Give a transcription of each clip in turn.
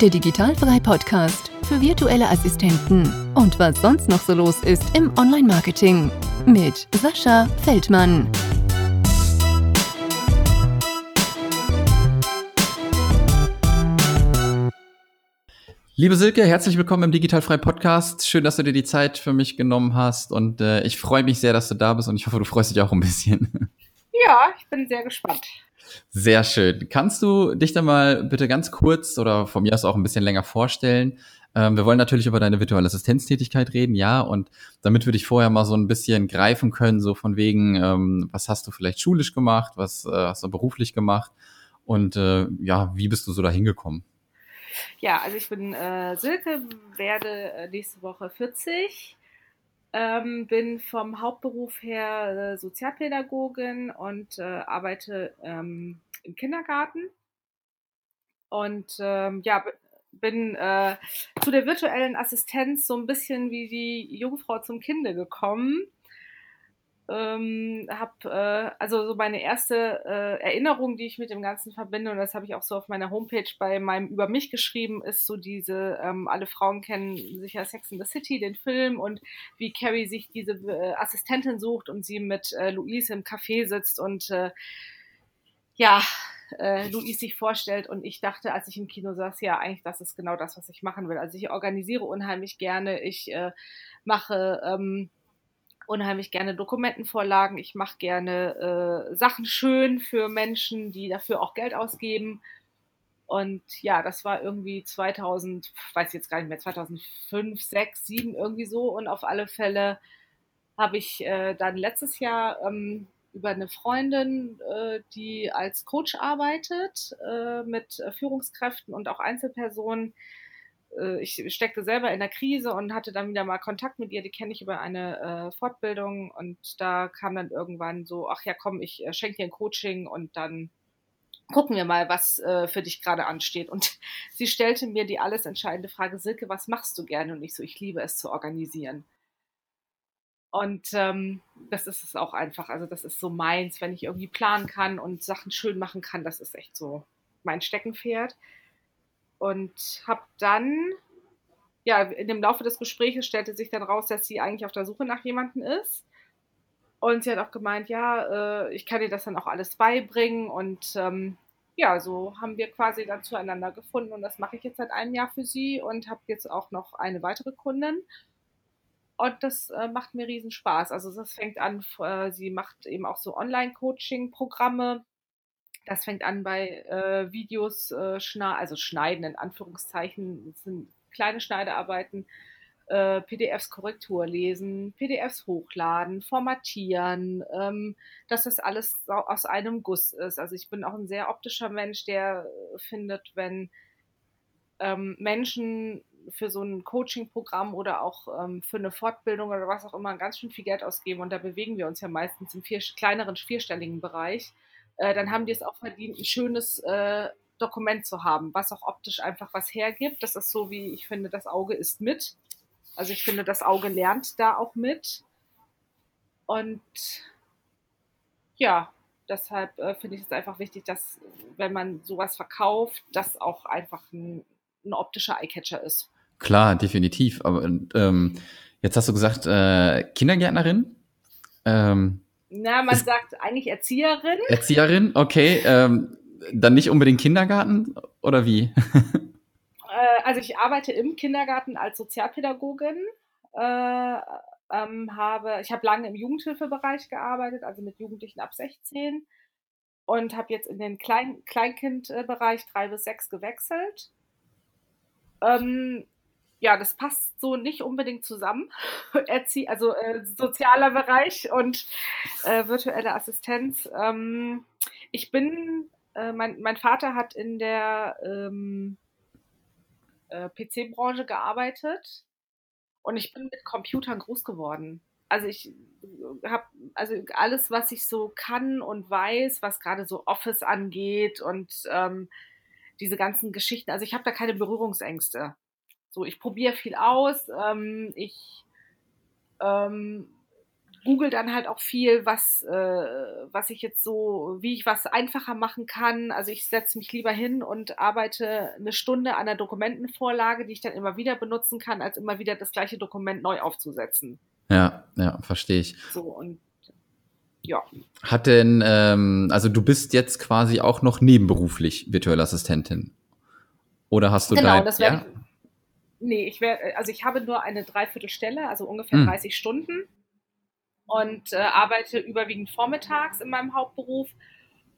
der Digitalfrei Podcast für virtuelle Assistenten und was sonst noch so los ist im Online-Marketing mit Sascha Feldmann. Liebe Silke, herzlich willkommen im Digitalfrei Podcast. Schön, dass du dir die Zeit für mich genommen hast und äh, ich freue mich sehr, dass du da bist und ich hoffe, du freust dich auch ein bisschen. Ja, ich bin sehr gespannt. Sehr schön. Kannst du dich da mal bitte ganz kurz oder von mir aus auch ein bisschen länger vorstellen? Ähm, wir wollen natürlich über deine virtuelle Assistenztätigkeit reden, ja, und damit würde ich vorher mal so ein bisschen greifen können, so von wegen, ähm, was hast du vielleicht schulisch gemacht, was äh, hast du beruflich gemacht und äh, ja, wie bist du so da hingekommen? Ja, also ich bin äh, Silke, werde äh, nächste Woche 40, ähm, bin vom Hauptberuf her äh, Sozialpädagogin und äh, arbeite ähm, im Kindergarten. Und ähm, ja, bin äh, zu der virtuellen Assistenz so ein bisschen wie die Jungfrau zum Kinde gekommen ähm, habe äh, also so meine erste äh, Erinnerung, die ich mit dem Ganzen verbinde, und das habe ich auch so auf meiner Homepage bei meinem über mich geschrieben, ist so diese, ähm, alle Frauen kennen sicher Sex in the City, den Film, und wie Carrie sich diese äh, Assistentin sucht und sie mit äh, Louise im Café sitzt und äh, ja, äh, Louise sich vorstellt und ich dachte, als ich im Kino saß, ja, eigentlich das ist genau das, was ich machen will. Also ich organisiere unheimlich gerne, ich äh, mache ähm, unheimlich gerne Dokumentenvorlagen. Ich mache gerne äh, Sachen schön für Menschen, die dafür auch Geld ausgeben. Und ja, das war irgendwie 2000, weiß jetzt gar nicht mehr, 2005, 6, 7 irgendwie so. Und auf alle Fälle habe ich äh, dann letztes Jahr ähm, über eine Freundin, äh, die als Coach arbeitet äh, mit Führungskräften und auch Einzelpersonen, äh, ich steckte selber in der Krise und hatte dann wieder mal Kontakt mit ihr, die kenne ich über eine äh, Fortbildung und da kam dann irgendwann so, ach ja, komm, ich äh, schenke dir ein Coaching und dann gucken wir mal, was äh, für dich gerade ansteht. Und sie stellte mir die alles entscheidende Frage, Silke, was machst du gerne? Und ich so, ich liebe es zu organisieren. Und ähm, das ist es auch einfach. Also das ist so meins, wenn ich irgendwie planen kann und Sachen schön machen kann, das ist echt so mein Steckenpferd und habe dann, ja, in dem Laufe des Gesprächs stellte sich dann raus, dass sie eigentlich auf der Suche nach jemandem ist. Und sie hat auch gemeint, ja, äh, ich kann dir das dann auch alles beibringen. Und ähm, ja, so haben wir quasi dann zueinander gefunden. Und das mache ich jetzt seit einem Jahr für sie und habe jetzt auch noch eine weitere Kundin. Und das äh, macht mir riesen Spaß. Also das fängt an, äh, sie macht eben auch so Online-Coaching-Programme das fängt an bei äh, Videos, äh, schna also schneiden in Anführungszeichen, das sind kleine Schneidearbeiten, äh, PDFs Korrektur lesen, PDFs hochladen, formatieren, ähm, dass das alles aus einem Guss ist. Also ich bin auch ein sehr optischer Mensch, der findet, wenn ähm, Menschen für so ein Coaching-Programm oder auch ähm, für eine Fortbildung oder was auch immer ganz schön viel Geld ausgeben und da bewegen wir uns ja meistens im vier, kleineren vierstelligen Bereich äh, dann haben die es auch verdient, ein schönes äh, Dokument zu haben, was auch optisch einfach was hergibt. Das ist so, wie ich finde, das Auge ist mit. Also ich finde, das Auge lernt da auch mit. Und ja, deshalb äh, finde ich es einfach wichtig, dass wenn man sowas verkauft, das auch einfach ein, ein optischer Eyecatcher ist. Klar, definitiv. Aber ähm, jetzt hast du gesagt, äh, Kindergärtnerin. Ähm, na, man ist sagt eigentlich Erzieherin. Erzieherin, okay. Ähm, dann nicht unbedingt Kindergarten oder wie? äh, also ich arbeite im Kindergarten als Sozialpädagogin. Äh, ähm, habe, ich habe lange im Jugendhilfebereich gearbeitet, also mit Jugendlichen ab 16 und habe jetzt in den Klein Kleinkindbereich 3 bis 6 gewechselt. Ähm, ja, das passt so nicht unbedingt zusammen. Erzie also äh, sozialer Bereich und äh, virtuelle Assistenz. Ähm, ich bin, äh, mein, mein Vater hat in der ähm, äh, PC-Branche gearbeitet und ich bin mit Computern groß geworden. Also ich habe also alles, was ich so kann und weiß, was gerade so Office angeht und ähm, diese ganzen Geschichten. Also ich habe da keine Berührungsängste. So, ich probiere viel aus. Ähm, ich ähm, google dann halt auch viel, was, äh, was ich jetzt so, wie ich was einfacher machen kann. Also ich setze mich lieber hin und arbeite eine Stunde an der Dokumentenvorlage, die ich dann immer wieder benutzen kann, als immer wieder das gleiche Dokument neu aufzusetzen. Ja, ja, verstehe ich. So und ja. Hat denn, ähm, also du bist jetzt quasi auch noch nebenberuflich virtuelle Assistentin? Oder hast du genau, dein, das wäre. Ja? Nee, ich wäre, also ich habe nur eine Dreiviertelstelle, also ungefähr hm. 30 Stunden und äh, arbeite überwiegend vormittags in meinem Hauptberuf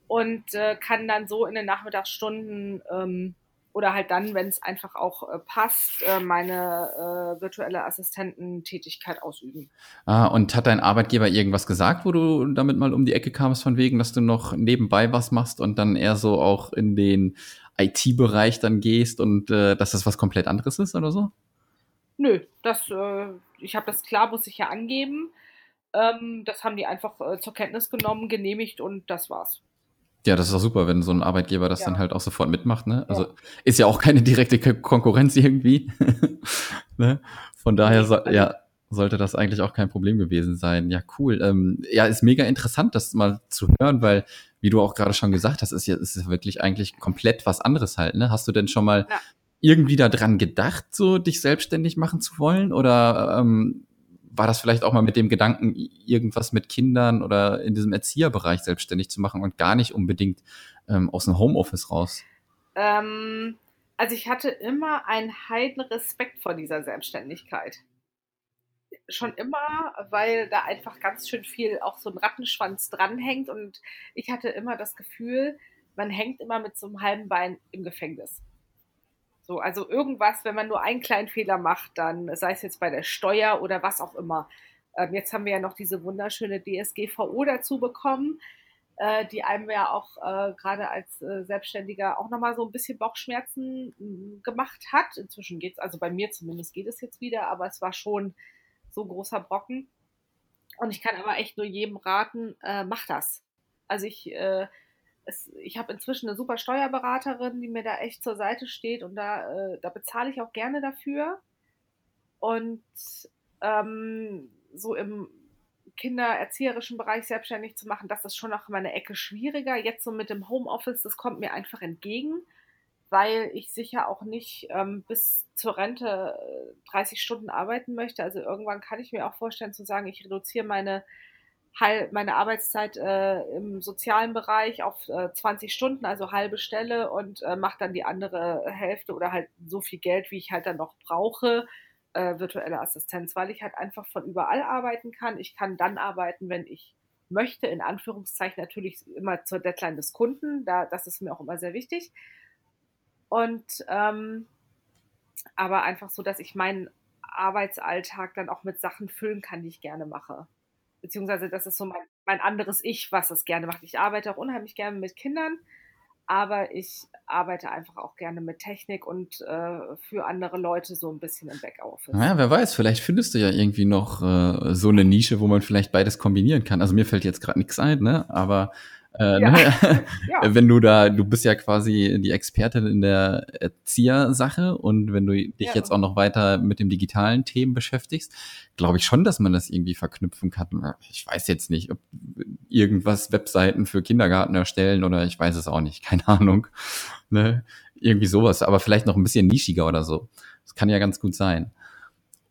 und äh, kann dann so in den Nachmittagsstunden ähm, oder halt dann, wenn es einfach auch äh, passt, äh, meine äh, virtuelle Assistententätigkeit ausüben. Ah, und hat dein Arbeitgeber irgendwas gesagt, wo du damit mal um die Ecke kamst, von wegen, dass du noch nebenbei was machst und dann eher so auch in den IT-Bereich dann gehst und äh, dass das was komplett anderes ist oder so? Nö, das, äh, ich habe das klar, muss ich ja angeben. Ähm, das haben die einfach äh, zur Kenntnis genommen, genehmigt und das war's. Ja, das ist auch super, wenn so ein Arbeitgeber das ja. dann halt auch sofort mitmacht. Ne? Also ja. ist ja auch keine direkte Konkurrenz irgendwie. ne? Von daher, so, ja, sollte das eigentlich auch kein Problem gewesen sein. Ja, cool. Ähm, ja, ist mega interessant, das mal zu hören, weil, wie du auch gerade schon gesagt hast, ist ja, ist ja wirklich eigentlich komplett was anderes halt. Ne? Hast du denn schon mal ja. irgendwie daran gedacht, so dich selbstständig machen zu wollen? Oder ähm, war das vielleicht auch mal mit dem Gedanken, irgendwas mit Kindern oder in diesem Erzieherbereich selbstständig zu machen und gar nicht unbedingt ähm, aus dem Homeoffice raus? Ähm, also ich hatte immer einen heiden Respekt vor dieser Selbstständigkeit. Schon immer, weil da einfach ganz schön viel auch so ein Rattenschwanz dranhängt und ich hatte immer das Gefühl, man hängt immer mit so einem halben Bein im Gefängnis. So, also irgendwas, wenn man nur einen kleinen Fehler macht, dann sei es jetzt bei der Steuer oder was auch immer. Ähm, jetzt haben wir ja noch diese wunderschöne DSGVO dazu bekommen, äh, die einem ja auch äh, gerade als äh, Selbstständiger auch nochmal so ein bisschen Bauchschmerzen gemacht hat. Inzwischen geht es, also bei mir zumindest geht es jetzt wieder, aber es war schon so großer Brocken. Und ich kann aber echt nur jedem raten, äh, mach das. Also ich äh, es, ich habe inzwischen eine super Steuerberaterin, die mir da echt zur Seite steht und da, äh, da bezahle ich auch gerne dafür. Und ähm, so im kindererzieherischen Bereich selbstständig zu machen, das ist schon noch mal eine Ecke schwieriger. Jetzt so mit dem Homeoffice, das kommt mir einfach entgegen, weil ich sicher auch nicht ähm, bis zur Rente 30 äh, Stunden arbeiten möchte. Also irgendwann kann ich mir auch vorstellen zu sagen, ich reduziere meine meine Arbeitszeit äh, im sozialen Bereich auf äh, 20 Stunden, also halbe Stelle und äh, mache dann die andere Hälfte oder halt so viel Geld, wie ich halt dann noch brauche, äh, virtuelle Assistenz, weil ich halt einfach von überall arbeiten kann. Ich kann dann arbeiten, wenn ich möchte, in Anführungszeichen natürlich immer zur Deadline des Kunden, da, das ist mir auch immer sehr wichtig. Und ähm, aber einfach so, dass ich meinen Arbeitsalltag dann auch mit Sachen füllen kann, die ich gerne mache beziehungsweise das ist so mein, mein anderes Ich, was es gerne macht. Ich arbeite auch unheimlich gerne mit Kindern, aber ich arbeite einfach auch gerne mit Technik und äh, für andere Leute so ein bisschen im Backoffice. Naja, wer weiß, vielleicht findest du ja irgendwie noch äh, so eine Nische, wo man vielleicht beides kombinieren kann. Also mir fällt jetzt gerade nichts ein, ne? Aber äh, ja. Ne? ja. Wenn du da, du bist ja quasi die Expertin in der Erziehersache und wenn du dich ja. jetzt auch noch weiter mit dem digitalen Themen beschäftigst, glaube ich schon, dass man das irgendwie verknüpfen kann. Ich weiß jetzt nicht, ob irgendwas Webseiten für Kindergarten erstellen oder ich weiß es auch nicht, keine Ahnung. Ne? Irgendwie sowas, aber vielleicht noch ein bisschen nischiger oder so. Das kann ja ganz gut sein.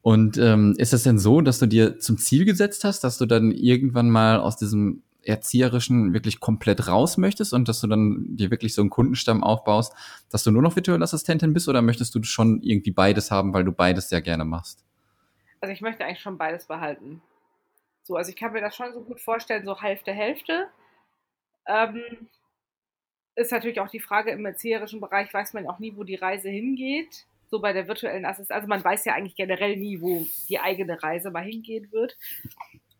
Und ähm, ist es denn so, dass du dir zum Ziel gesetzt hast, dass du dann irgendwann mal aus diesem Erzieherischen wirklich komplett raus möchtest und dass du dann dir wirklich so einen Kundenstamm aufbaust, dass du nur noch virtuelle Assistentin bist oder möchtest du schon irgendwie beides haben, weil du beides sehr gerne machst? Also ich möchte eigentlich schon beides behalten. So, also ich kann mir das schon so gut vorstellen, so Hälfte, Hälfte. Ähm, ist natürlich auch die Frage, im erzieherischen Bereich weiß man auch nie, wo die Reise hingeht. So bei der virtuellen Assistenz. Also man weiß ja eigentlich generell nie, wo die eigene Reise mal hingehen wird.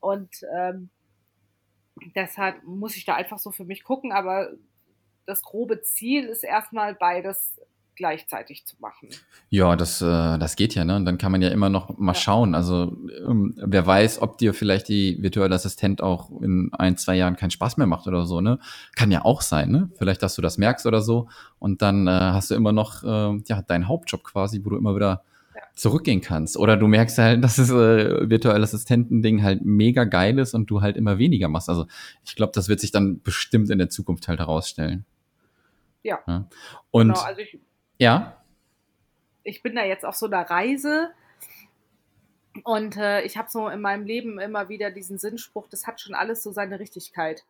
Und ähm, deshalb muss ich da einfach so für mich gucken, aber das grobe Ziel ist erstmal beides gleichzeitig zu machen. Ja, das, äh, das geht ja, ne? Und dann kann man ja immer noch mal ja. schauen. Also ähm, wer weiß, ob dir vielleicht die virtuelle Assistent auch in ein, zwei Jahren keinen Spaß mehr macht oder so, ne? Kann ja auch sein, ne? Vielleicht, dass du das merkst oder so. Und dann äh, hast du immer noch äh, ja, deinen Hauptjob quasi, wo du immer wieder zurückgehen kannst. Oder du merkst halt, dass das äh, virtuelle Assistenten-Ding halt mega geil ist und du halt immer weniger machst. Also ich glaube, das wird sich dann bestimmt in der Zukunft halt herausstellen. Ja. ja. Und genau, also ich, ja. Ich bin da jetzt auf so einer Reise und äh, ich habe so in meinem Leben immer wieder diesen Sinnspruch, das hat schon alles so seine Richtigkeit.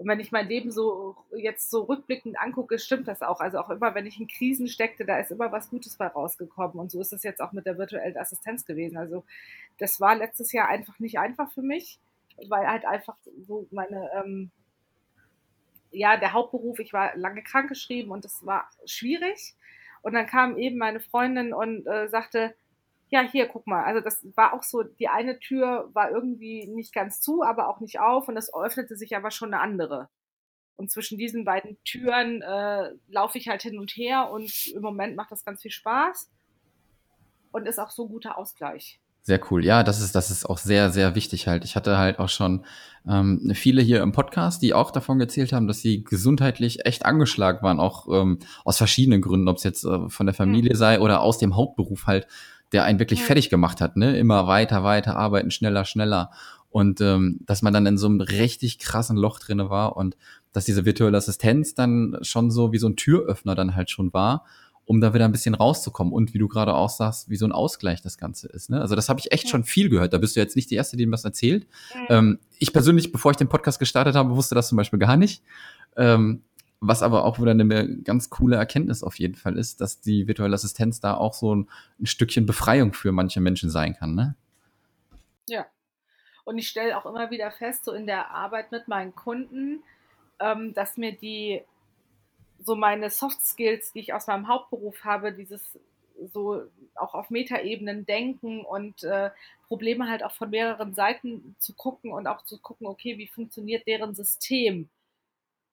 Und wenn ich mein Leben so jetzt so rückblickend angucke, stimmt das auch. Also auch immer, wenn ich in Krisen steckte, da ist immer was Gutes bei rausgekommen. Und so ist das jetzt auch mit der virtuellen Assistenz gewesen. Also das war letztes Jahr einfach nicht einfach für mich, weil halt einfach so meine, ähm, ja, der Hauptberuf, ich war lange krankgeschrieben und das war schwierig. Und dann kam eben meine Freundin und äh, sagte, ja, hier, guck mal. Also das war auch so, die eine Tür war irgendwie nicht ganz zu, aber auch nicht auf und es öffnete sich aber schon eine andere. Und zwischen diesen beiden Türen äh, laufe ich halt hin und her und im Moment macht das ganz viel Spaß und ist auch so ein guter Ausgleich. Sehr cool. Ja, das ist, das ist auch sehr, sehr wichtig halt. Ich hatte halt auch schon ähm, viele hier im Podcast, die auch davon erzählt haben, dass sie gesundheitlich echt angeschlagen waren, auch ähm, aus verschiedenen Gründen, ob es jetzt äh, von der Familie mhm. sei oder aus dem Hauptberuf halt der einen wirklich fertig gemacht hat, ne? Immer weiter, weiter arbeiten, schneller, schneller. Und ähm, dass man dann in so einem richtig krassen Loch drinne war und dass diese virtuelle Assistenz dann schon so wie so ein Türöffner dann halt schon war, um da wieder ein bisschen rauszukommen. Und wie du gerade auch sagst, wie so ein Ausgleich das Ganze ist. Ne? Also das habe ich echt ja. schon viel gehört. Da bist du jetzt nicht die Erste, die mir das erzählt. Mhm. Ähm, ich persönlich, bevor ich den Podcast gestartet habe, wusste das zum Beispiel gar nicht. Ähm, was aber auch wieder eine ganz coole Erkenntnis auf jeden Fall ist, dass die virtuelle Assistenz da auch so ein, ein Stückchen Befreiung für manche Menschen sein kann, ne? Ja. Und ich stelle auch immer wieder fest, so in der Arbeit mit meinen Kunden, ähm, dass mir die, so meine Soft Skills, die ich aus meinem Hauptberuf habe, dieses so auch auf Metaebenen denken und äh, Probleme halt auch von mehreren Seiten zu gucken und auch zu gucken, okay, wie funktioniert deren System?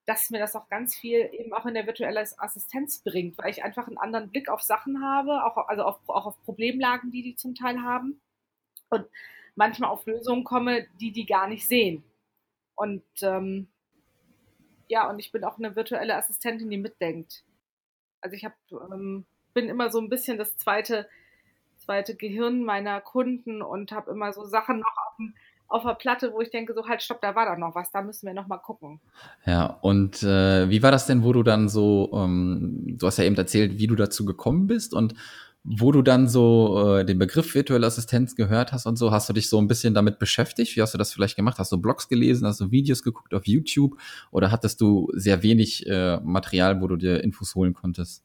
Dass mir das auch ganz viel eben auch in der virtuellen Assistenz bringt, weil ich einfach einen anderen Blick auf Sachen habe, auch, also auf, auch auf Problemlagen, die die zum Teil haben und manchmal auf Lösungen komme, die die gar nicht sehen. Und ähm, ja, und ich bin auch eine virtuelle Assistentin, die mitdenkt. Also ich hab, ähm, bin immer so ein bisschen das zweite, zweite Gehirn meiner Kunden und habe immer so Sachen noch auf dem auf der Platte, wo ich denke, so halt, stopp, da war doch noch was, da müssen wir noch mal gucken. Ja, und äh, wie war das denn, wo du dann so, ähm, du hast ja eben erzählt, wie du dazu gekommen bist und wo du dann so äh, den Begriff virtuelle Assistenz gehört hast und so, hast du dich so ein bisschen damit beschäftigt? Wie hast du das vielleicht gemacht? Hast du Blogs gelesen, hast du Videos geguckt auf YouTube oder hattest du sehr wenig äh, Material, wo du dir Infos holen konntest?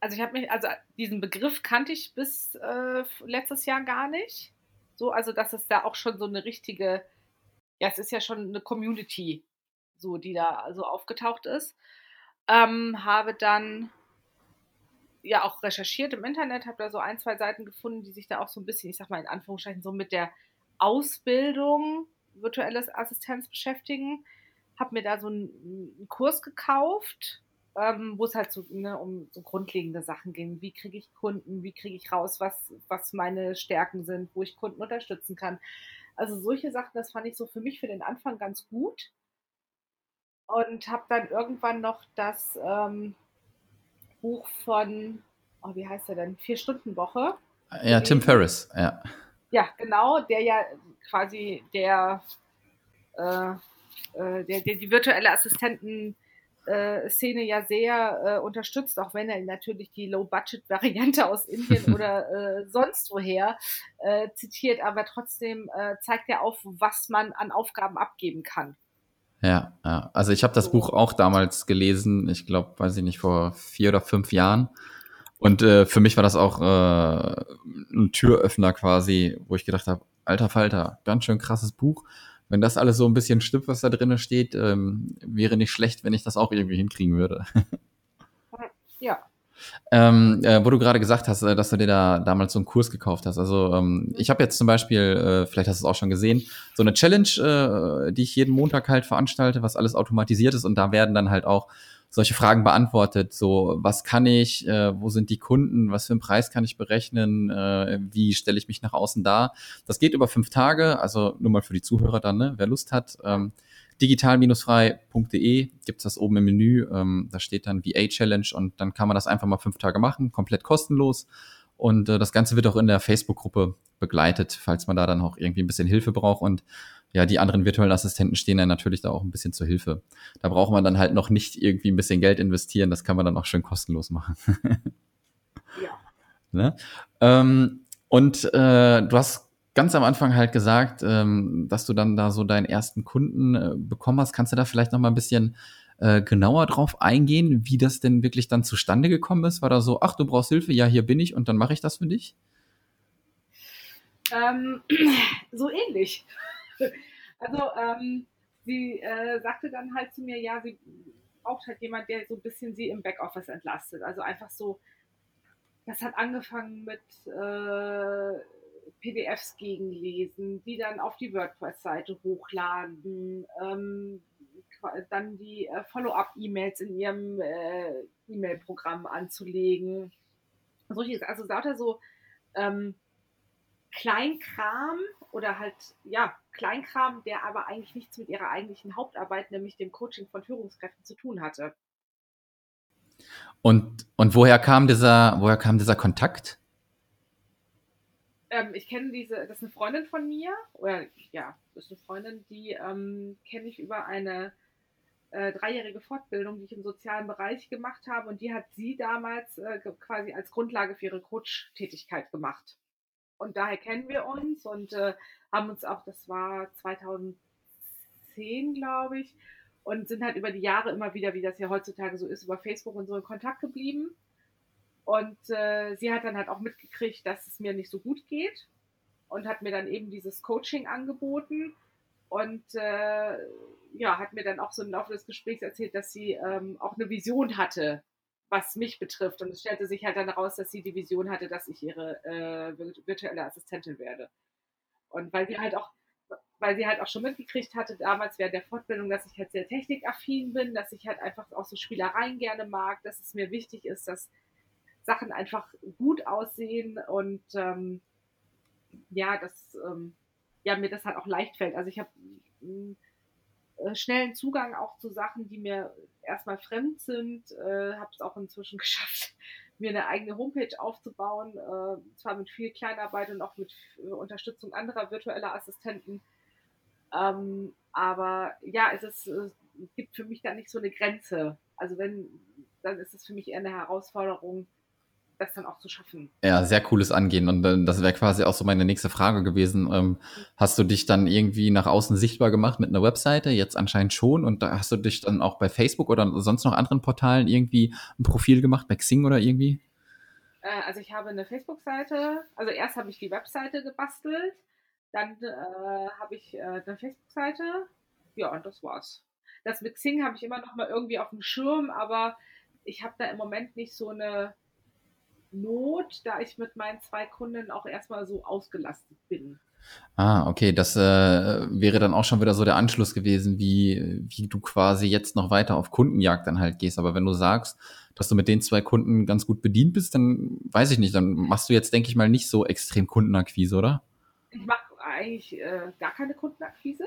Also ich habe mich, also diesen Begriff kannte ich bis äh, letztes Jahr gar nicht. So, also dass es da auch schon so eine richtige, ja, es ist ja schon eine Community, so, die da so aufgetaucht ist. Ähm, habe dann ja auch recherchiert im Internet, habe da so ein, zwei Seiten gefunden, die sich da auch so ein bisschen, ich sag mal in Anführungszeichen, so mit der Ausbildung virtuelles Assistenz beschäftigen. Habe mir da so einen, einen Kurs gekauft, ähm, wo es halt so ne, um so grundlegende Sachen ging. Wie kriege ich Kunden? Wie kriege ich raus, was, was meine Stärken sind, wo ich Kunden unterstützen kann? Also solche Sachen, das fand ich so für mich für den Anfang ganz gut. Und habe dann irgendwann noch das ähm, Buch von, oh, wie heißt er denn? Vier-Stunden-Woche. Ja, Tim Ferriss, ja. Ja, genau, der ja quasi der, äh, äh, der, der die virtuelle Assistenten äh, Szene ja sehr äh, unterstützt, auch wenn er natürlich die Low-Budget-Variante aus Indien oder äh, sonst woher äh, zitiert, aber trotzdem äh, zeigt er auf, was man an Aufgaben abgeben kann. Ja, ja. also ich habe das so. Buch auch damals gelesen, ich glaube, weiß ich nicht, vor vier oder fünf Jahren. Und äh, für mich war das auch ein Türöffner quasi, wo ich gedacht habe, alter Falter, ganz schön krasses Buch wenn das alles so ein bisschen stimmt, was da drinnen steht, ähm, wäre nicht schlecht, wenn ich das auch irgendwie hinkriegen würde. ja. Ähm, äh, wo du gerade gesagt hast, äh, dass du dir da damals so einen Kurs gekauft hast. Also ähm, ich habe jetzt zum Beispiel, äh, vielleicht hast du es auch schon gesehen, so eine Challenge, äh, die ich jeden Montag halt veranstalte, was alles automatisiert ist und da werden dann halt auch solche Fragen beantwortet. So, was kann ich, äh, wo sind die Kunden, was für einen Preis kann ich berechnen, äh, wie stelle ich mich nach außen dar. Das geht über fünf Tage, also nur mal für die Zuhörer dann, ne, wer Lust hat. Ähm, digital-frei.de gibt's das oben im Menü. Ähm, da steht dann VA Challenge und dann kann man das einfach mal fünf Tage machen, komplett kostenlos. Und äh, das Ganze wird auch in der Facebook-Gruppe begleitet, falls man da dann auch irgendwie ein bisschen Hilfe braucht. Und ja, die anderen virtuellen Assistenten stehen dann natürlich da auch ein bisschen zur Hilfe. Da braucht man dann halt noch nicht irgendwie ein bisschen Geld investieren, das kann man dann auch schön kostenlos machen. ja. Ne? Ähm, und äh, du hast ganz am Anfang halt gesagt, ähm, dass du dann da so deinen ersten Kunden äh, bekommen hast. Kannst du da vielleicht noch mal ein bisschen äh, genauer drauf eingehen, wie das denn wirklich dann zustande gekommen ist? War da so, ach, du brauchst Hilfe, ja, hier bin ich und dann mache ich das für dich? Ähm, so ähnlich. Also ähm, sie äh, sagte dann halt zu mir, ja, sie braucht halt jemand, der so ein bisschen sie im Backoffice entlastet. Also einfach so, das hat angefangen mit äh, PDFs gegenlesen, die dann auf die WordPress-Seite hochladen, ähm, dann die äh, Follow-up-E-Mails in ihrem äh, E-Mail-Programm anzulegen. Solches, also lauter so ähm, Kleinkram oder halt, ja, Kleinkram, der aber eigentlich nichts mit ihrer eigentlichen Hauptarbeit, nämlich dem Coaching von Führungskräften zu tun hatte. Und, und woher kam dieser, woher kam dieser Kontakt? Ähm, ich kenne diese, das ist eine Freundin von mir, oder ja, das ist eine Freundin, die ähm, kenne ich über eine äh, dreijährige Fortbildung, die ich im sozialen Bereich gemacht habe und die hat sie damals äh, quasi als Grundlage für ihre Coach-Tätigkeit gemacht. Und daher kennen wir uns und äh, haben uns auch, das war 2010, glaube ich, und sind halt über die Jahre immer wieder, wie das ja heutzutage so ist, über Facebook und so in Kontakt geblieben. Und äh, sie hat dann halt auch mitgekriegt, dass es mir nicht so gut geht und hat mir dann eben dieses Coaching angeboten und äh, ja, hat mir dann auch so im Laufe des Gesprächs erzählt, dass sie ähm, auch eine Vision hatte, was mich betrifft. Und es stellte sich halt dann heraus, dass sie die Vision hatte, dass ich ihre äh, virtuelle Assistentin werde. Und weil sie halt auch, weil sie halt auch schon mitgekriegt hatte, damals während der Fortbildung, dass ich halt sehr technikaffin bin, dass ich halt einfach auch so Spielereien gerne mag, dass es mir wichtig ist, dass Sachen einfach gut aussehen und ähm, ja, dass ähm, ja, mir das halt auch leicht fällt. Also ich habe äh, schnellen Zugang auch zu Sachen, die mir erstmal fremd sind. Äh, habe es auch inzwischen geschafft, mir eine eigene Homepage aufzubauen, äh, zwar mit viel Kleinarbeit und auch mit äh, Unterstützung anderer virtueller Assistenten. Ähm, aber ja, es, ist, es gibt für mich da nicht so eine Grenze. Also wenn, dann ist es für mich eher eine Herausforderung, das dann auch zu schaffen. Ja, sehr cooles Angehen. Und äh, das wäre quasi auch so meine nächste Frage gewesen. Ähm, hast du dich dann irgendwie nach außen sichtbar gemacht mit einer Webseite? Jetzt anscheinend schon. Und da hast du dich dann auch bei Facebook oder sonst noch anderen Portalen irgendwie ein Profil gemacht, bei Xing oder irgendwie? Äh, also ich habe eine Facebook-Seite. Also erst habe ich die Webseite gebastelt. Dann äh, habe ich äh, eine Facebook-Seite. Ja, und das war's. Das mit Xing habe ich immer noch mal irgendwie auf dem Schirm, aber ich habe da im Moment nicht so eine Not, da ich mit meinen zwei Kunden auch erstmal so ausgelastet bin. Ah, okay, das äh, wäre dann auch schon wieder so der Anschluss gewesen, wie, wie du quasi jetzt noch weiter auf Kundenjagd dann halt gehst. Aber wenn du sagst, dass du mit den zwei Kunden ganz gut bedient bist, dann weiß ich nicht, dann machst du jetzt, denke ich mal, nicht so extrem Kundenakquise, oder? Ich mache eigentlich äh, gar keine Kundenakquise.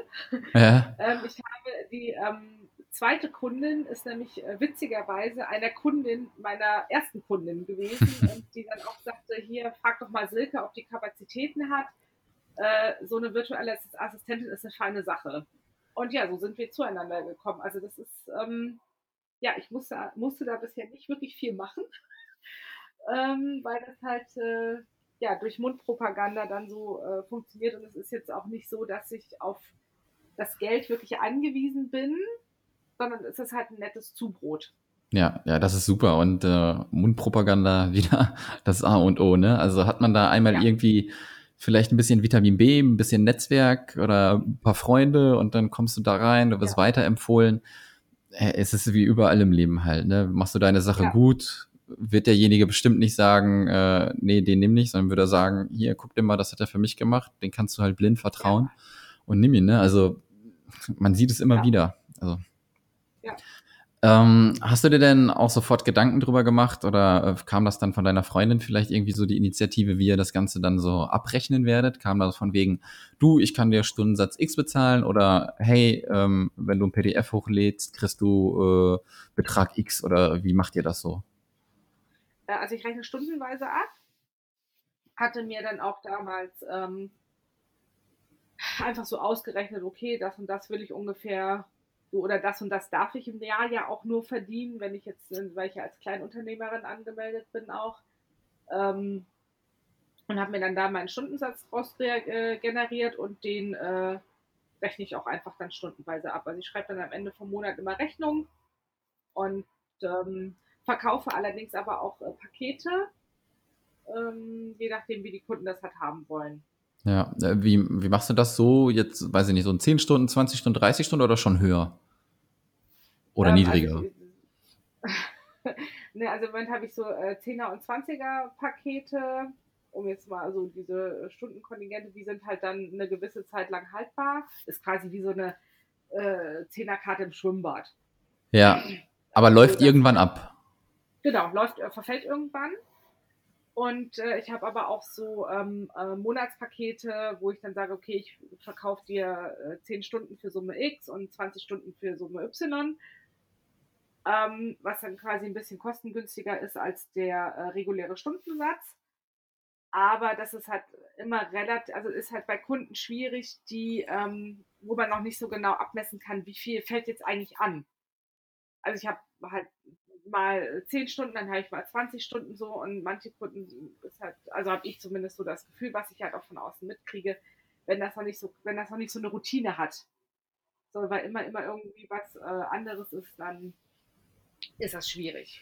Ja. ähm, ich habe die ähm, zweite Kundin ist nämlich äh, witzigerweise einer Kundin meiner ersten Kundin gewesen und die dann auch sagte, hier, frag doch mal Silke, ob die Kapazitäten hat. Äh, so eine virtuelle Assistentin ist eine feine Sache. Und ja, so sind wir zueinander gekommen. Also das ist, ähm, ja, ich musste, musste da bisher nicht wirklich viel machen, ähm, weil das halt äh, ja durch Mundpropaganda dann so äh, funktioniert. Und es ist jetzt auch nicht so, dass ich auf das Geld wirklich angewiesen bin, sondern es ist halt ein nettes Zubrot. Ja, ja, das ist super. Und äh, Mundpropaganda wieder das A und O, ne? Also hat man da einmal ja. irgendwie vielleicht ein bisschen Vitamin B, ein bisschen Netzwerk oder ein paar Freunde und dann kommst du da rein, du wirst ja. weiterempfohlen. Es ist wie überall im Leben halt, ne? Machst du deine Sache ja. gut, wird derjenige bestimmt nicht sagen, äh, nee, den nimm nicht, sondern würde er sagen, hier, guck dir mal, das hat er für mich gemacht, den kannst du halt blind vertrauen und nimm ihn, ne? Also man sieht es immer wieder. Also ähm, hast du dir denn auch sofort Gedanken drüber gemacht oder äh, kam das dann von deiner Freundin vielleicht irgendwie so die Initiative, wie ihr das Ganze dann so abrechnen werdet? Kam das von wegen, du, ich kann dir Stundensatz X bezahlen oder hey, ähm, wenn du ein PDF hochlädst, kriegst du äh, Betrag X oder wie macht ihr das so? Äh, also ich rechne stundenweise ab hatte mir dann auch damals ähm, einfach so ausgerechnet, okay, das und das will ich ungefähr oder das und das darf ich im Jahr ja auch nur verdienen, wenn ich jetzt, weil ich ja als Kleinunternehmerin angemeldet bin auch. Ähm, und habe mir dann da meinen Stundensatz raus äh, generiert und den äh, rechne ich auch einfach dann stundenweise ab. Also ich schreibe dann am Ende vom Monat immer Rechnung und ähm, verkaufe allerdings aber auch äh, Pakete, ähm, je nachdem, wie die Kunden das halt haben wollen. Ja, äh, wie, wie machst du das so jetzt, weiß ich nicht, so in 10 Stunden, 20 Stunden, 30 Stunden oder schon höher? Oder ähm, niedriger? Also ne, also im Moment habe ich so äh, 10er und 20er Pakete, um jetzt mal, also diese Stundenkontingente, die sind halt dann eine gewisse Zeit lang haltbar. Ist quasi wie so eine äh, 10er-Karte im Schwimmbad. Ja, aber also, läuft irgendwann ab. Genau, läuft, äh, verfällt irgendwann. Und äh, ich habe aber auch so ähm, äh, Monatspakete, wo ich dann sage, okay, ich verkaufe dir äh, 10 Stunden für Summe X und 20 Stunden für Summe Y. Ähm, was dann quasi ein bisschen kostengünstiger ist als der äh, reguläre Stundensatz. Aber das ist halt immer relativ, also ist halt bei Kunden schwierig, die, ähm, wo man noch nicht so genau abmessen kann, wie viel fällt jetzt eigentlich an. Also ich habe halt mal 10 Stunden, dann habe ich mal 20 Stunden so und manche Kunden ist halt, also habe ich zumindest so das Gefühl, was ich halt auch von außen mitkriege, wenn das noch nicht so, wenn das noch nicht so eine Routine hat, so weil immer, immer irgendwie was äh, anderes ist, dann ist das schwierig.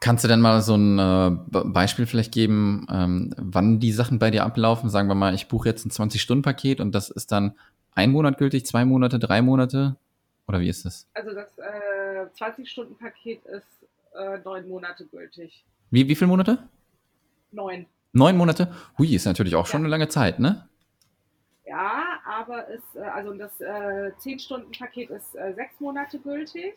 Kannst du denn mal so ein äh, Beispiel vielleicht geben, ähm, wann die Sachen bei dir ablaufen? Sagen wir mal, ich buche jetzt ein 20-Stunden-Paket und das ist dann ein Monat gültig, zwei Monate, drei Monate? Oder wie ist das? Also das äh, 20-Stunden-Paket ist äh, neun Monate gültig. Wie, wie viele Monate? Neun. Neun Monate? Hui, ist natürlich auch schon ja. eine lange Zeit, ne? Ja, aber es, äh, also das äh, 10-Stunden-Paket ist äh, sechs Monate gültig.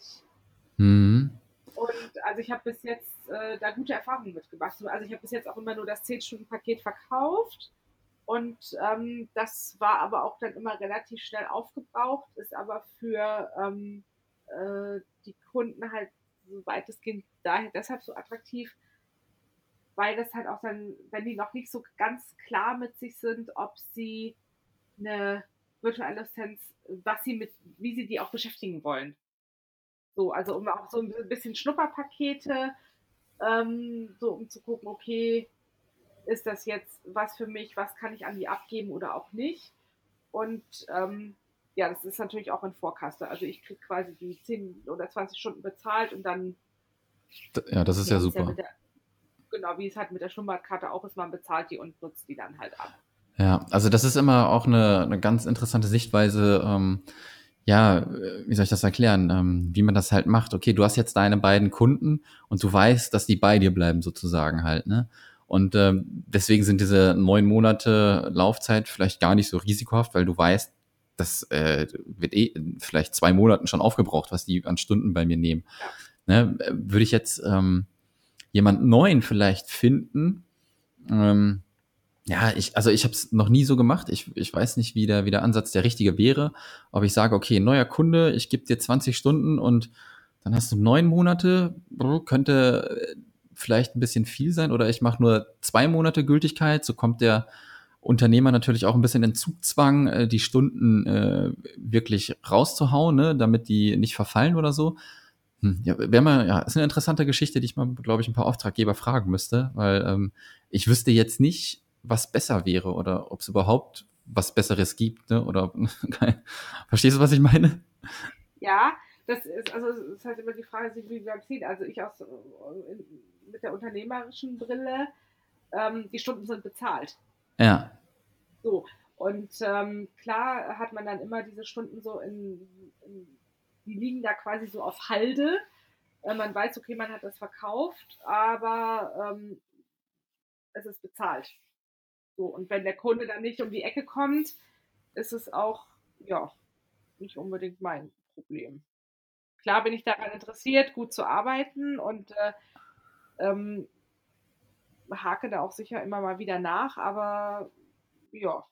Mhm. Und also ich habe bis jetzt äh, da gute Erfahrungen mitgemacht. Also ich habe bis jetzt auch immer nur das 10-Stunden-Paket verkauft. Und ähm, das war aber auch dann immer relativ schnell aufgebraucht, ist aber für ähm, äh, die Kunden halt so weitestgehend daher deshalb so attraktiv, weil das halt auch dann, wenn die noch nicht so ganz klar mit sich sind, ob sie eine virtuelle Assistenz, was sie mit, wie sie die auch beschäftigen wollen. So, also um auch so ein bisschen Schnupperpakete, ähm, so um zu gucken, okay, ist das jetzt was für mich, was kann ich an die abgeben oder auch nicht. Und ähm, ja, das ist natürlich auch in Vorkasse. Also ich kriege quasi die 10 oder 20 Stunden bezahlt und dann. Ja, das ist ja, ja super. Ja der, genau, wie es halt mit der Schlummerkarte auch ist, man bezahlt die und nutzt die dann halt ab. Ja, also das ist immer auch eine, eine ganz interessante Sichtweise. Ähm, ja, wie soll ich das erklären, ähm, wie man das halt macht. Okay, du hast jetzt deine beiden Kunden und du weißt, dass die bei dir bleiben sozusagen halt, ne? Und ähm, deswegen sind diese neun Monate Laufzeit vielleicht gar nicht so risikohaft, weil du weißt, das äh, wird eh vielleicht zwei Monaten schon aufgebraucht, was die an Stunden bei mir nehmen. Ne, würde ich jetzt ähm, jemand neuen vielleicht finden, ähm, ja, ich, also ich habe es noch nie so gemacht. Ich, ich weiß nicht, wie der, wie der Ansatz der richtige wäre. Ob ich sage, okay, neuer Kunde, ich gebe dir 20 Stunden und dann hast du neun Monate, könnte äh, vielleicht ein bisschen viel sein, oder ich mache nur zwei Monate Gültigkeit, so kommt der Unternehmer natürlich auch ein bisschen in Zugzwang, äh, die Stunden äh, wirklich rauszuhauen, ne, damit die nicht verfallen oder so. Hm, ja, wäre mal, ja, ist eine interessante Geschichte, die ich mal, glaube ich, ein paar Auftraggeber fragen müsste, weil ähm, ich wüsste jetzt nicht, was besser wäre oder ob es überhaupt was Besseres gibt, ne? Oder verstehst du, was ich meine? Ja, das ist also es ist halt immer die Frage, wie man sieht. Also ich aus mit der unternehmerischen Brille, ähm, die Stunden sind bezahlt. Ja. So. Und ähm, klar hat man dann immer diese Stunden so in, in die liegen da quasi so auf Halde. Äh, man weiß, okay, man hat das verkauft, aber ähm, es ist bezahlt. So, und wenn der Kunde dann nicht um die Ecke kommt, ist es auch, ja, nicht unbedingt mein Problem. Klar bin ich daran interessiert, gut zu arbeiten und äh, ähm, hake da auch sicher immer mal wieder nach, aber ja,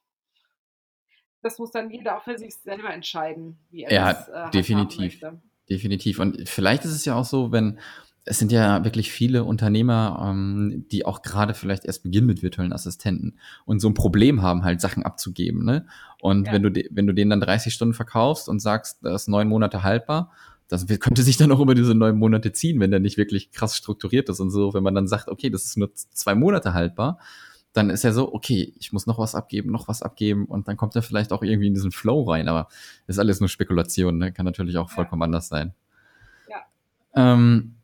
das muss dann jeder auch für sich selber entscheiden, wie er ja, das äh, definitiv. Definitiv. Und vielleicht ist es ja auch so, wenn es sind ja wirklich viele Unternehmer, ähm, die auch gerade vielleicht erst beginnen mit virtuellen Assistenten und so ein Problem haben, halt Sachen abzugeben. Ne? Und ja. wenn du wenn du denen dann 30 Stunden verkaufst und sagst, das ist neun Monate haltbar, das könnte sich dann auch über diese neun Monate ziehen, wenn der nicht wirklich krass strukturiert ist und so. Wenn man dann sagt, okay, das ist nur zwei Monate haltbar, dann ist er so, okay, ich muss noch was abgeben, noch was abgeben und dann kommt er vielleicht auch irgendwie in diesen Flow rein. Aber das ist alles nur Spekulation, ne? kann natürlich auch vollkommen ja. anders sein. Ja. Ähm,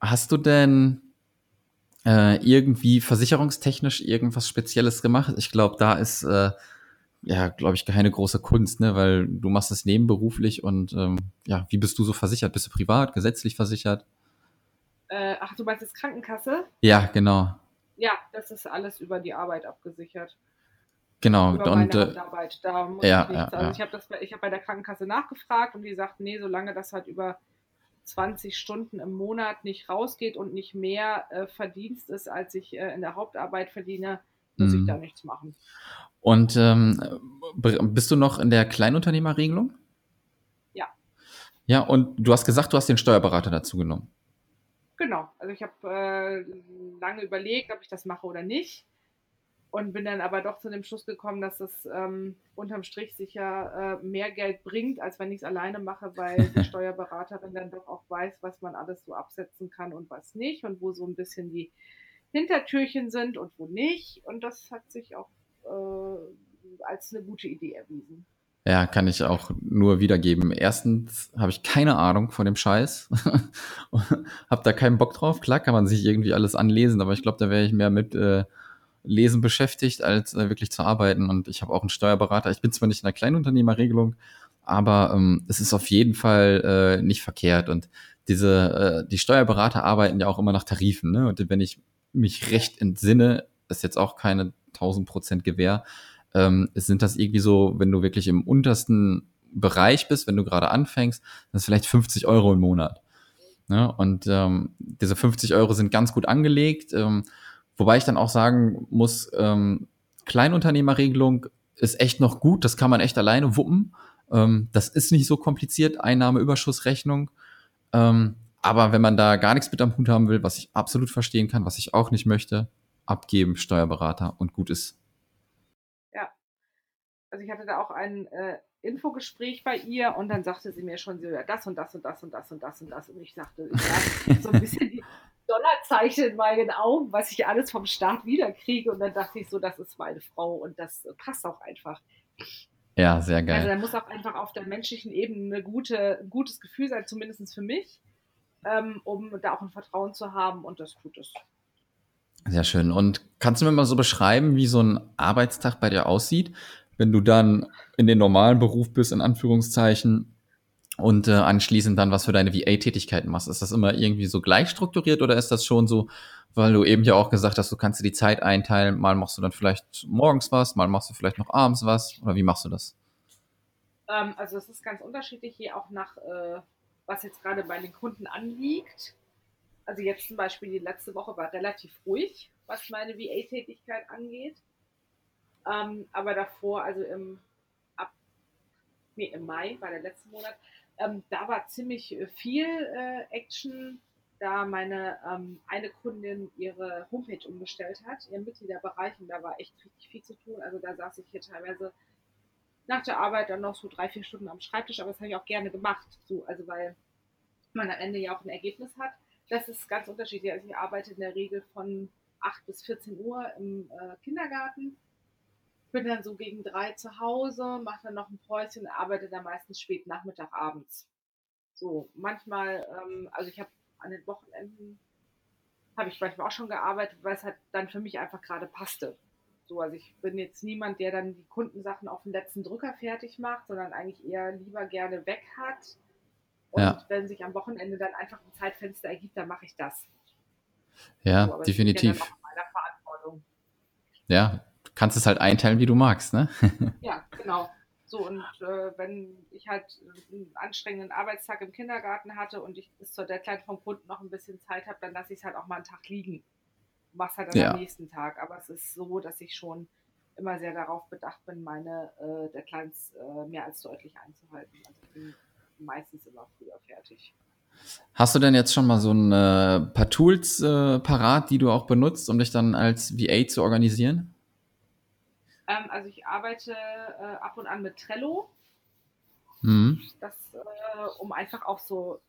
Hast du denn äh, irgendwie versicherungstechnisch irgendwas Spezielles gemacht? Ich glaube, da ist äh, ja, glaube ich, keine große Kunst, ne? Weil du machst es nebenberuflich und ähm, ja, wie bist du so versichert? Bist du privat, gesetzlich versichert? Äh, ach, du meinst jetzt Krankenkasse? Ja, genau. Ja, das ist alles über die Arbeit abgesichert. Genau, über und meine äh, da muss ja, ich nichts. Ja, also ja. ich habe das, ich habe bei der Krankenkasse nachgefragt und die sagten, nee, solange das halt über 20 Stunden im Monat nicht rausgeht und nicht mehr äh, Verdienst ist, als ich äh, in der Hauptarbeit verdiene, muss mhm. ich da nichts machen. Und ähm, bist du noch in der Kleinunternehmerregelung? Ja. Ja, und du hast gesagt, du hast den Steuerberater dazu genommen. Genau, also ich habe äh, lange überlegt, ob ich das mache oder nicht und bin dann aber doch zu dem Schluss gekommen, dass es ähm, unterm Strich sicher äh, mehr Geld bringt, als wenn ich es alleine mache, weil die Steuerberaterin dann doch auch weiß, was man alles so absetzen kann und was nicht und wo so ein bisschen die Hintertürchen sind und wo nicht. Und das hat sich auch äh, als eine gute Idee erwiesen. Ja, kann ich auch nur wiedergeben. Erstens habe ich keine Ahnung von dem Scheiß. hab da keinen Bock drauf. Klar kann man sich irgendwie alles anlesen, aber ich glaube, da wäre ich mehr mit äh, Lesen beschäftigt, als äh, wirklich zu arbeiten. Und ich habe auch einen Steuerberater. Ich bin zwar nicht in der Kleinunternehmerregelung, aber ähm, es ist auf jeden Fall äh, nicht verkehrt. Und diese, äh, die Steuerberater arbeiten ja auch immer nach Tarifen. Ne? Und wenn ich mich recht entsinne, ist jetzt auch keine 1000 Prozent Gewähr, ähm, sind das irgendwie so, wenn du wirklich im untersten Bereich bist, wenn du gerade anfängst, das ist vielleicht 50 Euro im Monat. Ne? Und ähm, diese 50 Euro sind ganz gut angelegt. Ähm, Wobei ich dann auch sagen muss, ähm, Kleinunternehmerregelung ist echt noch gut, das kann man echt alleine wuppen. Ähm, das ist nicht so kompliziert, Einnahmeüberschussrechnung. Ähm, aber wenn man da gar nichts mit am Hut haben will, was ich absolut verstehen kann, was ich auch nicht möchte, abgeben, Steuerberater und gut ist. Ja, also ich hatte da auch ein äh, Infogespräch bei ihr und dann sagte sie mir schon so, ja, das und das und das und das und das und das und ich sagte, ja, so ein bisschen die, Dollarzeichen in meinen Augen, was ich alles vom Staat wiederkriege. Und dann dachte ich so, das ist meine Frau und das passt auch einfach. Ja, sehr geil. Also da muss auch einfach auf der menschlichen Ebene eine gute, ein gutes Gefühl sein, zumindest für mich, ähm, um da auch ein Vertrauen zu haben und das tut es. Sehr schön. Und kannst du mir mal so beschreiben, wie so ein Arbeitstag bei dir aussieht, wenn du dann in den normalen Beruf bist, in Anführungszeichen, und äh, anschließend dann was für deine VA-Tätigkeiten machst. Ist das immer irgendwie so gleich strukturiert oder ist das schon so, weil du eben ja auch gesagt hast, du kannst dir die Zeit einteilen, mal machst du dann vielleicht morgens was, mal machst du vielleicht noch abends was oder wie machst du das? Ähm, also es ist ganz unterschiedlich hier auch nach, äh, was jetzt gerade bei den Kunden anliegt. Also jetzt zum Beispiel die letzte Woche war relativ ruhig, was meine VA-Tätigkeit angeht. Ähm, aber davor, also im, ab, nee, im Mai war der letzte Monat, ähm, da war ziemlich äh, viel äh, Action, da meine ähm, eine Kundin ihre Homepage umgestellt hat, ihren Mitgliederbereich, und da war echt richtig viel zu tun. Also da saß ich hier teilweise nach der Arbeit dann noch so drei, vier Stunden am Schreibtisch, aber das habe ich auch gerne gemacht. So, also weil man am Ende ja auch ein Ergebnis hat. Das ist ganz unterschiedlich. Also ich arbeite in der Regel von 8 bis 14 Uhr im äh, Kindergarten bin dann so gegen drei zu Hause, mache dann noch ein Päuschen, arbeite dann meistens spät Nachmittag, abends. So, manchmal, ähm, also ich habe an den Wochenenden, habe ich manchmal auch schon gearbeitet, weil es halt dann für mich einfach gerade passte. So, also ich bin jetzt niemand, der dann die Kundensachen auf den letzten Drücker fertig macht, sondern eigentlich eher lieber gerne weg hat. Und ja. wenn sich am Wochenende dann einfach ein Zeitfenster ergibt, dann mache ich das. Ja, so, definitiv. Ja, kannst es halt einteilen, wie du magst, ne? ja, genau. So, und äh, wenn ich halt einen anstrengenden Arbeitstag im Kindergarten hatte und ich bis zur Deadline vom Kunden noch ein bisschen Zeit habe, dann lasse ich es halt auch mal einen Tag liegen. Mach's halt dann ja. am nächsten Tag. Aber es ist so, dass ich schon immer sehr darauf bedacht bin, meine äh, Deadlines äh, mehr als deutlich einzuhalten. Also ich bin meistens immer früher fertig. Hast du denn jetzt schon mal so ein äh, paar Tools äh, parat, die du auch benutzt, um dich dann als VA zu organisieren? Ähm, also ich arbeite äh, ab und an mit Trello. Mhm. Das, äh, um einfach auch so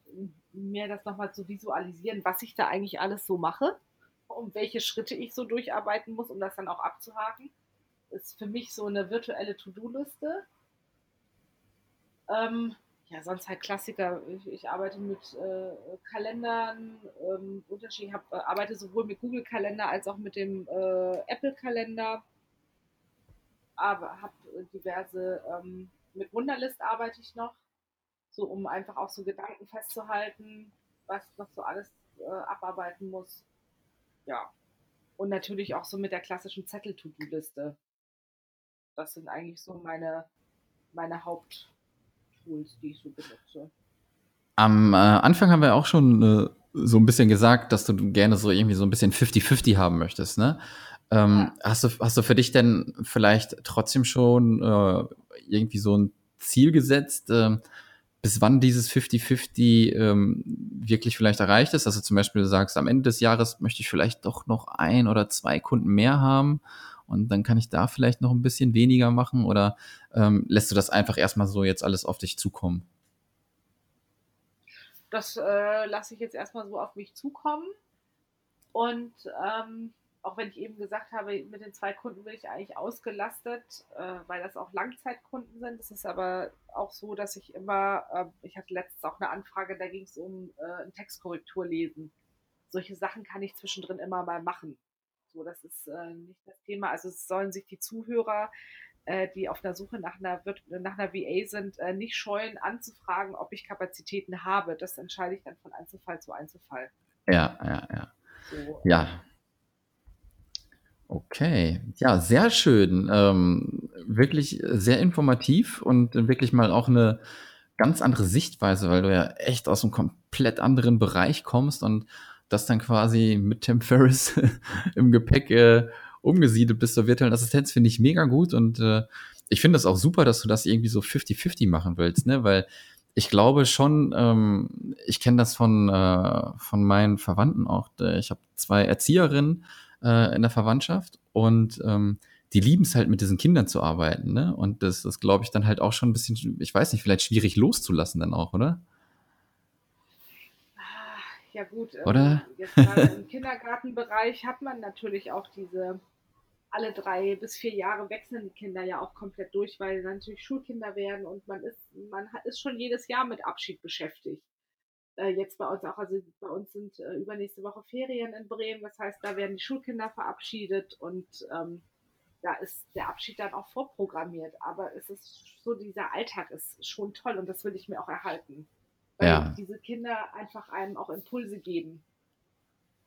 mir das nochmal zu visualisieren, was ich da eigentlich alles so mache, um welche Schritte ich so durcharbeiten muss, um das dann auch abzuhaken. Ist für mich so eine virtuelle To-Do-Liste. Ähm, ja, sonst halt Klassiker. Ich, ich arbeite mit äh, Kalendern, ähm, Unterschied, ich hab, äh, arbeite sowohl mit Google-Kalender als auch mit dem äh, Apple-Kalender. Aber habe diverse, ähm, mit Wunderlist arbeite ich noch, so um einfach auch so Gedanken festzuhalten, was noch so alles äh, abarbeiten muss. Ja. Und natürlich auch so mit der klassischen Zettel-To-Do-Liste. Das sind eigentlich so meine, meine Haupt- Tools, die ich so benutze. Am äh, Anfang haben wir auch schon äh, so ein bisschen gesagt, dass du gerne so irgendwie so ein bisschen 50-50 haben möchtest, ne? Ähm, ja. hast, du, hast du für dich denn vielleicht trotzdem schon äh, irgendwie so ein Ziel gesetzt, äh, bis wann dieses 50-50 ähm, wirklich vielleicht erreicht ist? Also zum Beispiel du sagst, am Ende des Jahres möchte ich vielleicht doch noch ein oder zwei Kunden mehr haben und dann kann ich da vielleicht noch ein bisschen weniger machen oder ähm, lässt du das einfach erstmal so jetzt alles auf dich zukommen? Das äh, lasse ich jetzt erstmal so auf mich zukommen. Und ähm, auch wenn ich eben gesagt habe, mit den zwei Kunden bin ich eigentlich ausgelastet, äh, weil das auch Langzeitkunden sind. Es ist aber auch so, dass ich immer, äh, ich hatte letztens auch eine Anfrage, da ging es um äh, ein Textkorrektur lesen. Solche Sachen kann ich zwischendrin immer mal machen. So, das ist äh, nicht das Thema. Also es sollen sich die Zuhörer, äh, die auf der Suche nach einer, nach einer VA sind, äh, nicht scheuen, anzufragen, ob ich Kapazitäten habe. Das entscheide ich dann von Einzelfall zu Einzelfall. Ja, ja, ja. So. Ja. Okay, ja, sehr schön. Ähm, wirklich sehr informativ und wirklich mal auch eine ganz andere Sichtweise, weil du ja echt aus einem komplett anderen Bereich kommst und das dann quasi mit Tim Ferriss im Gepäck äh, umgesiedelt bist zur virtuellen Assistenz, finde ich mega gut und äh, ich finde es auch super, dass du das irgendwie so 50-50 machen willst, ne? Weil ich glaube schon, ähm, ich kenne das von, äh, von meinen Verwandten auch. Ich habe zwei Erzieherinnen äh, in der Verwandtschaft und ähm, die lieben es halt mit diesen Kindern zu arbeiten, ne? Und das ist, glaube ich, dann halt auch schon ein bisschen, ich weiß nicht, vielleicht schwierig loszulassen dann auch, oder? Ja gut, ähm, Oder? jetzt gerade im Kindergartenbereich hat man natürlich auch diese alle drei bis vier Jahre wechseln die Kinder ja auch komplett durch, weil sie natürlich Schulkinder werden und man ist, man ist schon jedes Jahr mit Abschied beschäftigt. Äh, jetzt bei uns auch, also bei uns sind äh, übernächste Woche Ferien in Bremen, das heißt, da werden die Schulkinder verabschiedet und ähm, da ist der Abschied dann auch vorprogrammiert. Aber es ist so, dieser Alltag ist schon toll und das will ich mir auch erhalten weil ja. diese Kinder einfach einem auch Impulse geben.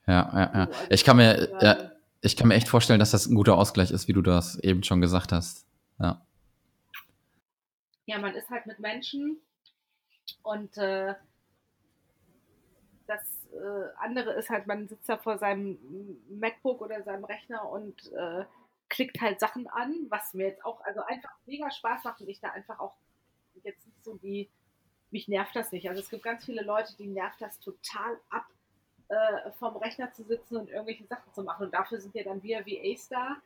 Ja, ja, ja. Also ich kann mir, ja, ich kann mir echt vorstellen, dass das ein guter Ausgleich ist, wie du das eben schon gesagt hast. Ja. Ja, man ist halt mit Menschen und äh, das äh, andere ist halt, man sitzt da vor seinem MacBook oder seinem Rechner und äh, klickt halt Sachen an, was mir jetzt auch also einfach mega Spaß macht und ich da einfach auch jetzt nicht so die mich nervt das nicht. Also es gibt ganz viele Leute, die nervt das total ab, äh, vom Rechner zu sitzen und irgendwelche Sachen zu machen. Und dafür sind ja dann wir VAs da.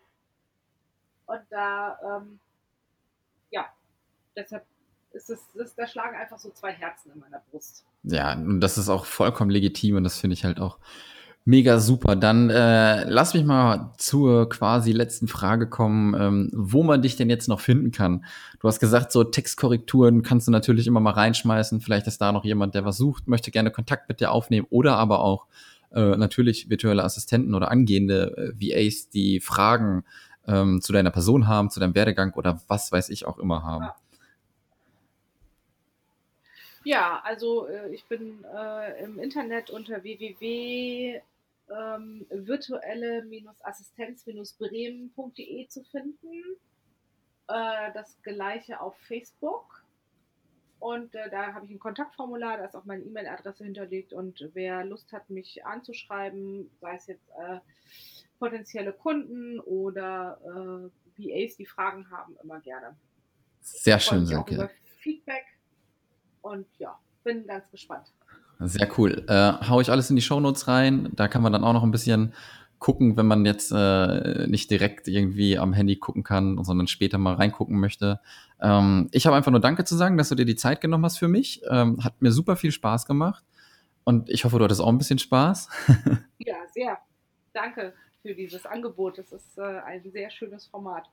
Und da, ähm, ja, deshalb ist es, ist, da schlagen einfach so zwei Herzen in meiner Brust. Ja, und das ist auch vollkommen legitim und das finde ich halt auch Mega super. Dann äh, lass mich mal zur quasi letzten Frage kommen, ähm, wo man dich denn jetzt noch finden kann. Du hast gesagt, so Textkorrekturen kannst du natürlich immer mal reinschmeißen. Vielleicht ist da noch jemand, der was sucht, möchte gerne Kontakt mit dir aufnehmen oder aber auch äh, natürlich virtuelle Assistenten oder angehende äh, VAs, die Fragen ähm, zu deiner Person haben, zu deinem Werdegang oder was weiß ich auch immer haben. Ja. Ja, also äh, ich bin äh, im Internet unter www ähm, zu finden. Äh, das gleiche auf Facebook. Und äh, da habe ich ein Kontaktformular, da ist auch meine E-Mail-Adresse hinterlegt. Und wer Lust hat, mich anzuschreiben, sei es jetzt äh, potenzielle Kunden oder äh, VAs, die Fragen haben, immer gerne. Sehr schön, danke. Feedback. Und ja, bin ganz gespannt. Sehr cool. Äh, hau ich alles in die Shownotes rein. Da kann man dann auch noch ein bisschen gucken, wenn man jetzt äh, nicht direkt irgendwie am Handy gucken kann, sondern später mal reingucken möchte. Ähm, ich habe einfach nur Danke zu sagen, dass du dir die Zeit genommen hast für mich. Ähm, hat mir super viel Spaß gemacht. Und ich hoffe, du hattest auch ein bisschen Spaß. ja, sehr. Danke für dieses Angebot. Es ist äh, ein sehr schönes Format.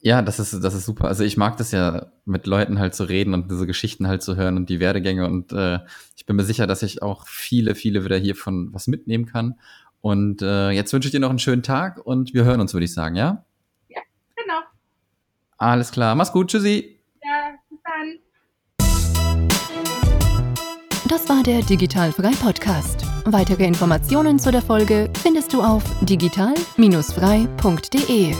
Ja, das ist, das ist super. Also ich mag das ja, mit Leuten halt zu reden und diese Geschichten halt zu hören und die Werdegänge. Und äh, ich bin mir sicher, dass ich auch viele, viele wieder hiervon was mitnehmen kann. Und äh, jetzt wünsche ich dir noch einen schönen Tag und wir hören uns, würde ich sagen, ja? Ja, genau. Alles klar. Mach's gut. Tschüssi. Ja, bis dann. Das war der Digitalfrei Podcast. Weitere Informationen zu der Folge findest du auf digital-frei.de.